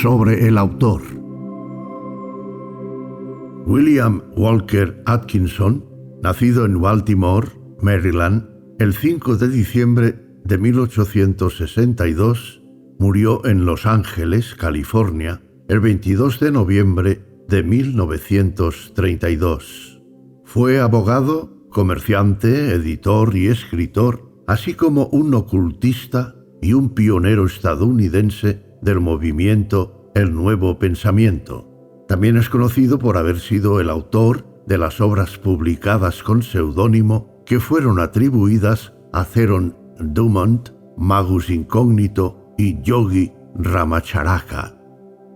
sobre el autor. William Walker Atkinson, nacido en Baltimore, Maryland, el 5 de diciembre de 1862, murió en Los Ángeles, California, el 22 de noviembre de 1932. Fue abogado, comerciante, editor y escritor, así como un ocultista y un pionero estadounidense del movimiento El Nuevo Pensamiento. También es conocido por haber sido el autor de las obras publicadas con seudónimo que fueron atribuidas a Theron Dumont, Magus Incógnito y Yogi Ramacharaka.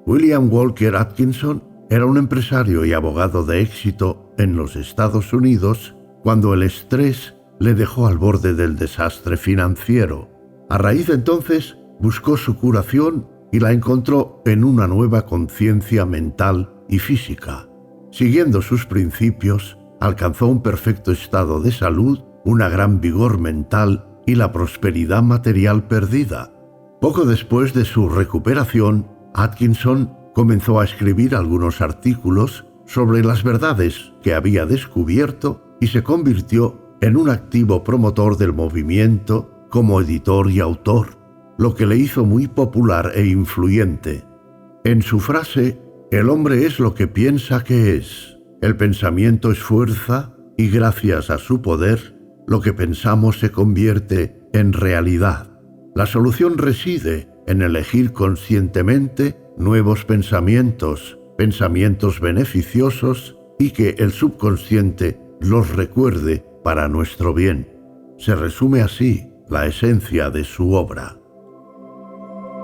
William Walker Atkinson era un empresario y abogado de éxito en los Estados Unidos cuando el estrés le dejó al borde del desastre financiero. A raíz de entonces buscó su curación y la encontró en una nueva conciencia mental y física. Siguiendo sus principios, alcanzó un perfecto estado de salud, una gran vigor mental y la prosperidad material perdida. Poco después de su recuperación, Atkinson comenzó a escribir algunos artículos sobre las verdades que había descubierto y se convirtió en un activo promotor del movimiento como editor y autor lo que le hizo muy popular e influyente. En su frase, el hombre es lo que piensa que es, el pensamiento es fuerza y gracias a su poder, lo que pensamos se convierte en realidad. La solución reside en elegir conscientemente nuevos pensamientos, pensamientos beneficiosos y que el subconsciente los recuerde para nuestro bien. Se resume así la esencia de su obra.